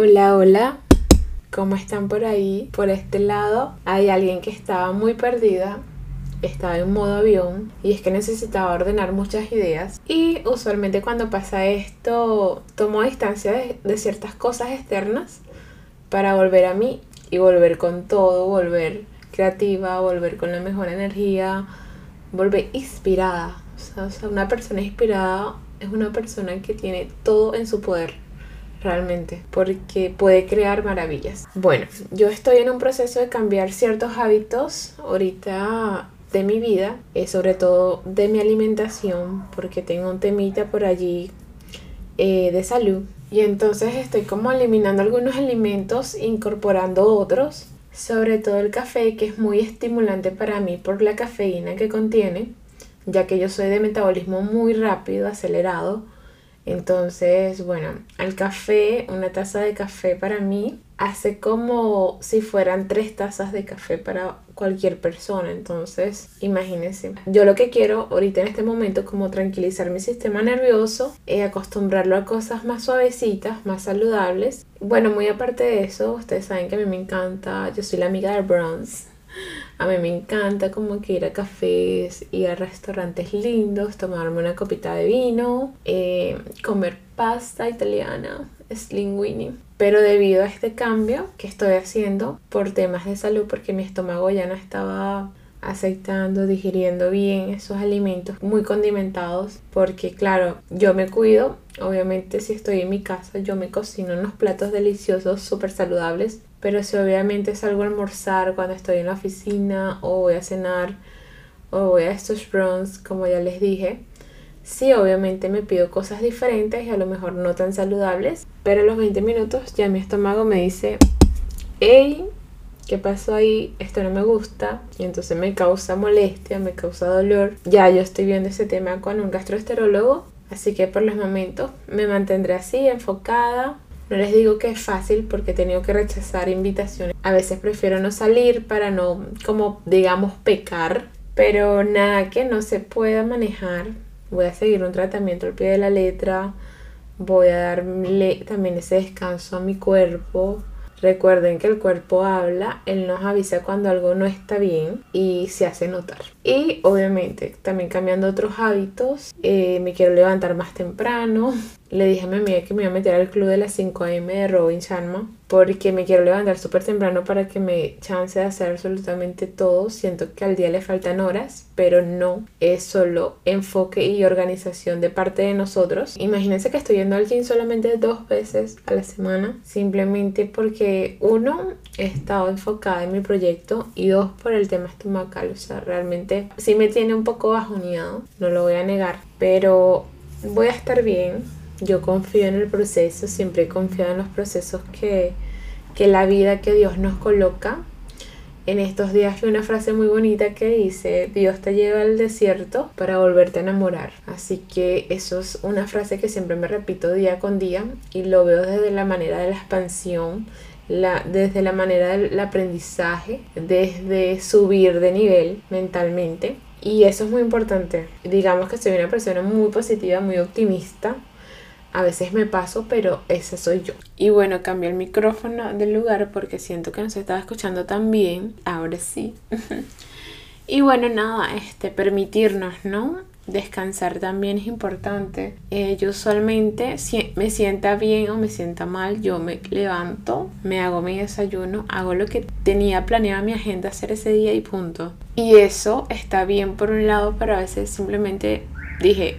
Hola, hola. ¿Cómo están por ahí? Por este lado hay alguien que estaba muy perdida, estaba en modo avión y es que necesitaba ordenar muchas ideas y usualmente cuando pasa esto tomo distancia de, ciertas cosas externas para volver a mí y volver con todo, volver creativa, volver con la mejor energía, volver inspirada. O sea, una persona inspirada es una persona que tiene todo en su poder realmente, porque puede crear maravillas. Bueno, yo estoy en un proceso de cambiar ciertos hábitos ahorita de mi vida, eh, sobre todo de mi alimentación, porque tengo un temita por allí eh, de salud. Y entonces estoy como eliminando algunos alimentos, incorporando otros, sobre todo el café, que es muy estimulante para mí por la cafeína que contiene, ya que yo soy de metabolismo muy rápido, acelerado entonces, bueno, el café, una taza de café para mí hace como si fueran tres tazas de café para cualquier persona. Entonces, imagínense. Yo lo que quiero ahorita en este momento es como tranquilizar mi sistema nervioso, y acostumbrarlo a cosas más suavecitas, más saludables. Bueno, muy aparte de eso, ustedes saben que a mí me encanta, yo soy la amiga de Bronze. A mí me encanta como que ir a cafés, ir a restaurantes lindos, tomarme una copita de vino, eh, comer pasta italiana, slinguini. Pero debido a este cambio que estoy haciendo por temas de salud, porque mi estómago ya no estaba aceptando, digiriendo bien esos alimentos muy condimentados, porque claro, yo me cuido, obviamente si estoy en mi casa, yo me cocino unos platos deliciosos, súper saludables, pero si obviamente salgo a almorzar cuando estoy en la oficina o voy a cenar o voy a estos brunch, como ya les dije, sí, obviamente me pido cosas diferentes y a lo mejor no tan saludables, pero a los 20 minutos ya mi estómago me dice, hey, ¿qué pasó ahí? Esto no me gusta y entonces me causa molestia, me causa dolor. Ya yo estoy viendo ese tema con un gastroenterólogo, así que por los momentos me mantendré así, enfocada, no les digo que es fácil porque he tenido que rechazar invitaciones. A veces prefiero no salir para no, como digamos, pecar. Pero nada que no se pueda manejar. Voy a seguir un tratamiento al pie de la letra. Voy a darle también ese descanso a mi cuerpo. Recuerden que el cuerpo habla, él nos avisa cuando algo no está bien y se hace notar. Y obviamente también cambiando otros hábitos, eh, me quiero levantar más temprano, le dije a mi amiga que me iba a meter al club de las 5 am de Robin Sharma porque me quiero levantar súper temprano para que me chance de hacer absolutamente todo. Siento que al día le faltan horas, pero no es solo enfoque y organización de parte de nosotros. Imagínense que estoy yendo al gym solamente dos veces a la semana, simplemente porque uno, he estado enfocada en mi proyecto y dos, por el tema estomacal. O sea, realmente sí me tiene un poco bajoneado, no lo voy a negar, pero voy a estar bien yo confío en el proceso, siempre he confiado en los procesos que, que la vida que Dios nos coloca. En estos días vi una frase muy bonita que dice, Dios te lleva al desierto para volverte a enamorar. Así que eso es una frase que siempre me repito día con día y lo veo desde la manera de la expansión, la, desde la manera del aprendizaje, desde subir de nivel mentalmente. Y eso es muy importante. Digamos que soy una persona muy positiva, muy optimista a veces me paso, pero ese soy yo. Y bueno, cambié el micrófono del lugar porque siento que no se estaba escuchando tan bien. Ahora sí. y bueno, nada, este, permitirnos, ¿no? Descansar también es importante. Eh, yo usualmente, si me sienta bien o me sienta mal, yo me levanto, me hago mi desayuno, hago lo que tenía planeado mi agenda hacer ese día y punto. Y eso está bien por un lado, pero a veces simplemente dije,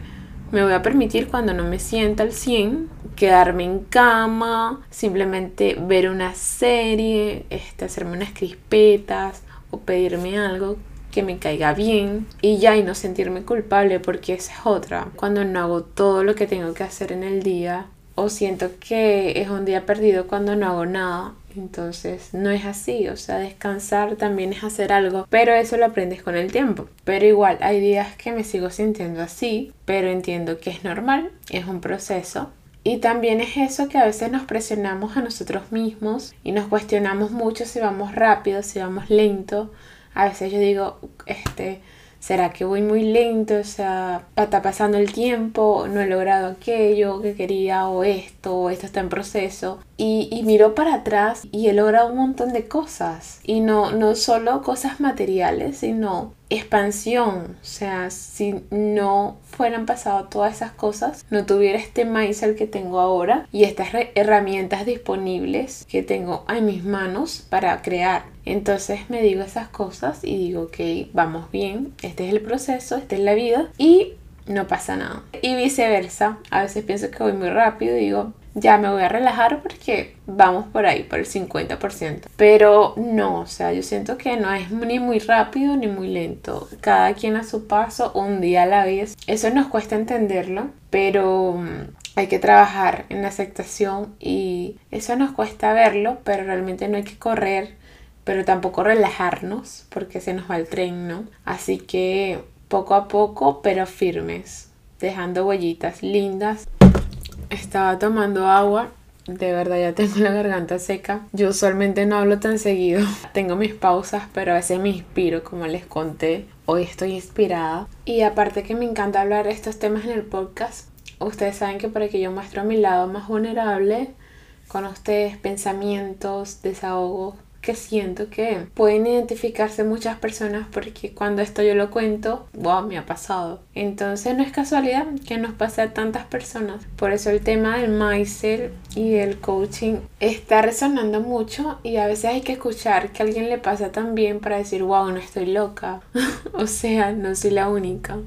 me voy a permitir cuando no me sienta al 100 quedarme en cama, simplemente ver una serie, este, hacerme unas crispetas o pedirme algo que me caiga bien y ya y no sentirme culpable porque esa es otra. Cuando no hago todo lo que tengo que hacer en el día o siento que es un día perdido cuando no hago nada entonces no es así, o sea, descansar también es hacer algo, pero eso lo aprendes con el tiempo. Pero igual hay días que me sigo sintiendo así, pero entiendo que es normal, es un proceso. Y también es eso que a veces nos presionamos a nosotros mismos y nos cuestionamos mucho si vamos rápido, si vamos lento. A veces yo digo, este, ¿será que voy muy lento? O sea, está pasando el tiempo, no he logrado aquello que quería o esto, o esto está en proceso. Y, y, miro para atrás y he logrado un montón de cosas. Y no, no solo cosas materiales, sino expansión. O sea, si no fueran pasado todas esas cosas, no tuviera este mindset que tengo ahora y estas herramientas disponibles que tengo en mis manos para crear. Entonces me digo esas cosas y digo, ok, vamos bien, este es el proceso, esta es la vida y no pasa nada. Y viceversa, a veces pienso que voy muy rápido y digo, ya me voy a relajar porque vamos por ahí, por el 50%. Pero no, o sea, yo siento que no es ni muy rápido ni muy lento. Cada quien a su paso, un día a la vez. Eso nos cuesta entenderlo, pero mm, hay que trabajar en la aceptación y eso nos cuesta verlo, pero realmente no hay que correr, pero tampoco relajarnos porque se nos va el tren, ¿no? Así que poco a poco, pero firmes, dejando huellitas lindas estaba tomando agua. De verdad ya tengo la garganta seca. Yo usualmente no hablo tan seguido. Tengo mis pausas, pero a veces me inspiro, como les conté. Hoy estoy inspirada. Y aparte que me encanta hablar estos temas en el podcast, ustedes saben que para que yo muestro mi lado más vulnerable con ustedes, pensamientos, desahogos, que siento que pueden identificarse muchas personas porque cuando esto yo lo cuento, wow, me ha pasado. Entonces no es casualidad que nos pase a tantas personas. Por eso el tema del mindset y el coaching está resonando mucho y a veces hay que escuchar que a alguien le pasa también para decir, wow, no estoy loca. o sea, no soy la única.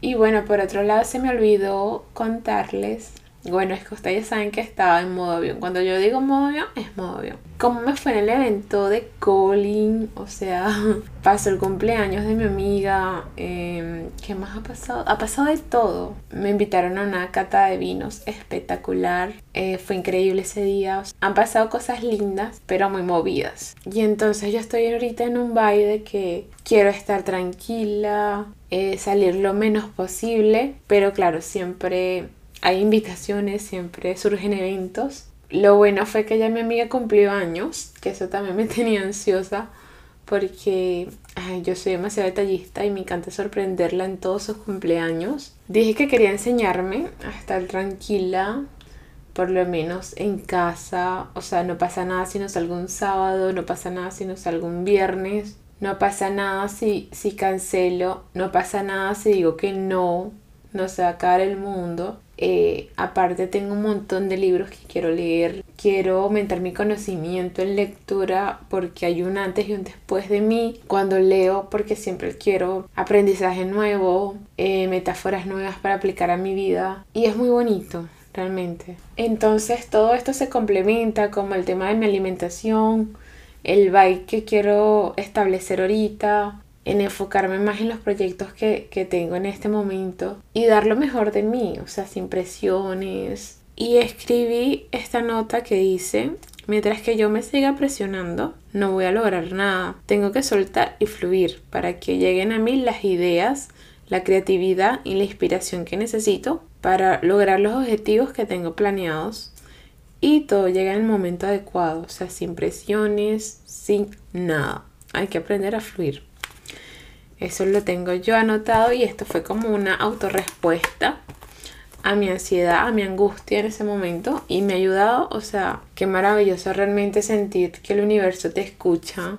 Y bueno, por otro lado se me olvidó contarles bueno, es que ustedes saben que estaba en modo avión. Cuando yo digo modo avión, es modo avión. ¿Cómo me fue en el evento de Colin? O sea, pasó el cumpleaños de mi amiga. Em, ¿Qué más ha pasado? Ha pasado de todo. Me invitaron a una cata de vinos espectacular. Eh, fue increíble ese día. han pasado cosas lindas, pero muy movidas. Y entonces yo estoy ahorita en un baile que quiero estar tranquila, eh, salir lo menos posible. Pero claro, siempre hay invitaciones, siempre surgen eventos. Lo bueno fue que ya mi amiga cumplió años, que eso también me tenía ansiosa porque yo soy demasiado detallista y me encanta sorprenderla en todos sus cumpleaños. Dije que quería enseñarme a estar tranquila, por lo menos en casa. O sea, no pasa nada si no salgo un sábado, no pasa nada si no salgo un viernes, no pasa nada si, si cancelo, no pasa nada si digo que no, no se va a acabar el mundo. Eh, aparte tengo un montón de libros que quiero leer. Quiero aumentar mi conocimiento en lectura porque hay un antes y un después de mí cuando leo porque siempre quiero aprendizaje nuevo, eh, metáforas nuevas para aplicar a mi vida. Y es muy bonito realmente. Entonces todo esto se complementa como el tema de mi alimentación, el bike que quiero establecer ahorita, en enfocarme más en los proyectos que, tengo en este momento y dar lo mejor de mí, o sea, sin presiones. Y escribí esta nota que dice, mientras que yo me siga presionando, no voy a lograr nada. Tengo que soltar y fluir para que lleguen a mí las ideas, la creatividad y la inspiración que necesito para lograr los objetivos que tengo planeados. Y todo llega en el momento adecuado, o sea, sin presiones, sin nada. Hay que aprender a fluir. Eso lo tengo yo anotado y esto fue como una autorrespuesta a mi ansiedad, a mi angustia en ese momento y me ha ayudado, o sea, qué maravilloso realmente sentir que el universo te escucha,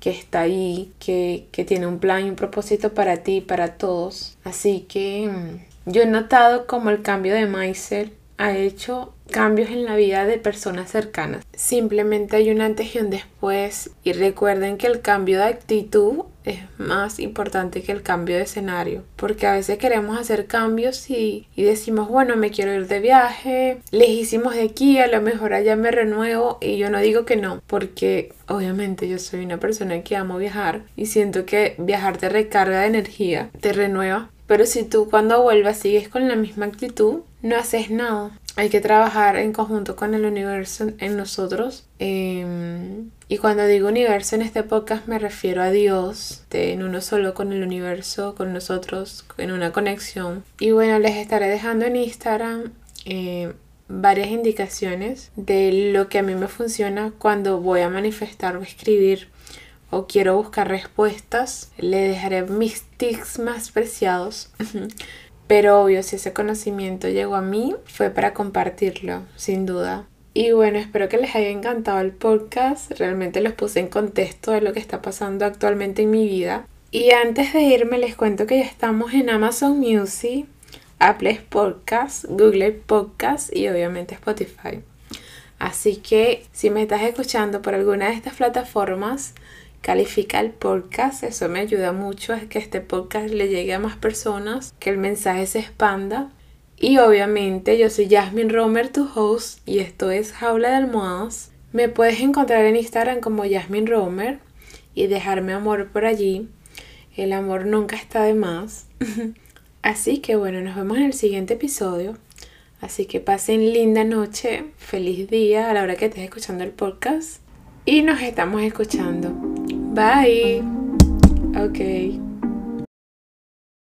que está ahí, que, que tiene un plan y un propósito para ti para todos. Así que mm, yo he notado como el cambio de mindset ha hecho cambios en la vida de personas cercanas. Simplemente hay un antes y un después y recuerden que el cambio de actitud es más importante que el cambio de escenario porque a veces queremos hacer cambios y, y decimos bueno me quiero ir de viaje lejísimos de aquí a lo mejor allá me renuevo y yo no digo que no porque obviamente yo soy una persona que amo viajar y siento que viajar te recarga de energía te renueva pero si tú cuando vuelvas sigues con la misma actitud no haces nada hay que trabajar en conjunto con el universo en nosotros. Em, y cuando digo universo en este podcast me refiero a Dios, en uno solo con el universo, con nosotros, en una conexión. Y bueno, les estaré dejando en Instagram eh, varias indicaciones de lo que a mí me funciona cuando voy a manifestar o escribir o quiero buscar respuestas. Le dejaré mis tics más preciados Pero obvio, si ese conocimiento llegó a mí, fue para compartirlo, sin duda. Y bueno, espero que les haya encantado el podcast. Realmente los puse en contexto de lo que está pasando actualmente en mi vida. Y antes de irme les cuento que ya estamos en Amazon Music, Apple Podcasts, Google Podcasts y obviamente Spotify. Así que si me estás escuchando por alguna de estas plataformas, califica el podcast, eso me ayuda mucho a que este podcast le llegue a más personas, que el mensaje se expanda. Y obviamente yo soy Jasmine Romer, tu host, y esto es Jaula de Almohadas. Me puedes encontrar en Instagram como Jasmine Romer y dejarme amor por allí. El amor nunca está de más. Así que bueno, nos vemos en el siguiente episodio. Así que pasen linda noche, feliz día a la hora que estés escuchando el podcast. Y nos estamos escuchando. Bye. Ok.